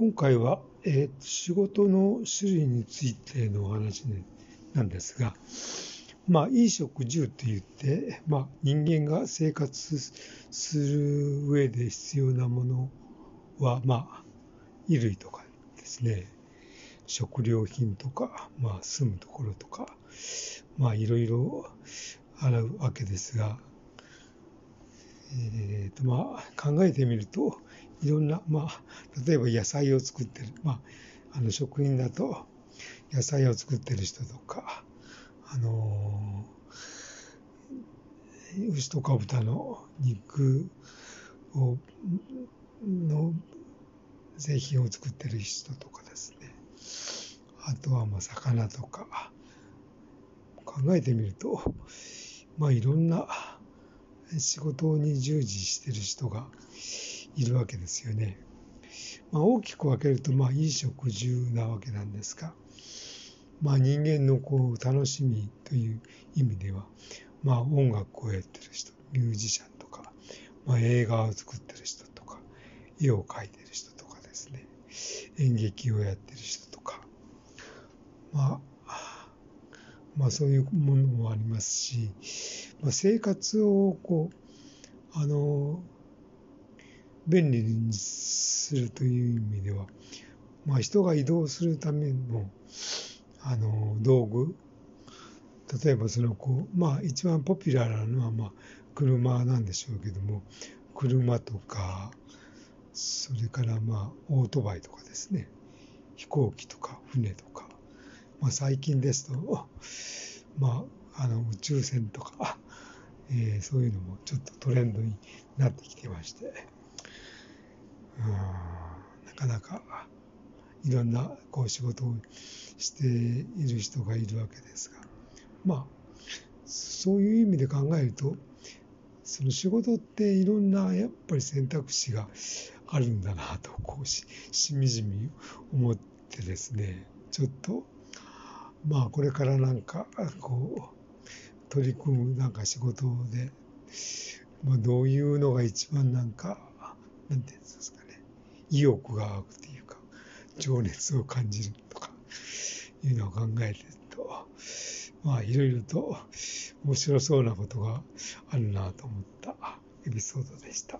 今回は、えー、仕事の種類についてのお話なんですが、まあ、衣食住といって、まあ、人間が生活する上で必要なものは、まあ、衣類とかですね、食料品とか、まあ、住むところとか、まあ、いろいろあるわけですが、まあ、考えてみると、いろんな、まあ、例えば野菜を作ってる、まあ、あの食品だと野菜を作ってる人とか、あの、牛とか豚の肉をの製品を作ってる人とかですね。あとはまあ魚とか。考えてみるとまあいろんな仕事に従事してる人がいるわけですよね。まあ、大きく分けると、まあ、衣食住なわけなんですが、まあ、人間のこう楽しみという意味では、まあ、音楽をやってる人、ミュージシャンとか、まあ、映画を作ってる人とか、絵を描いてる人とかですね、演劇をやってる人とか、まあ、まあ、そういうものもありますし、まあ、生活をこう、あの、便利にするという意味では、まあ、人が移動するためのあの道具例えばそのこうまあ一番ポピュラーなのはまあ車なんでしょうけども車とかそれからまあオートバイとかですね。飛行機とか船とか、まあ、最近ですとまああの宇宙船とか、えー、そういうのもちょっとトレンドになってきてまして。なかなかいろんなこう仕事をしている人がいるわけですがまあそういう意味で考えるとその仕事っていろんなやっぱり選択肢があるんだなとこうししみじみ思ってですねちょっとまあこれからなんかこう取り組むなんか仕事で、まあ、どういうのが一番なんかなんていうんですかね意欲が湧くというか、情熱を感じるとか、いうのを考えてると、まあいろいろと面白そうなことがあるなと思ったエピソードでした。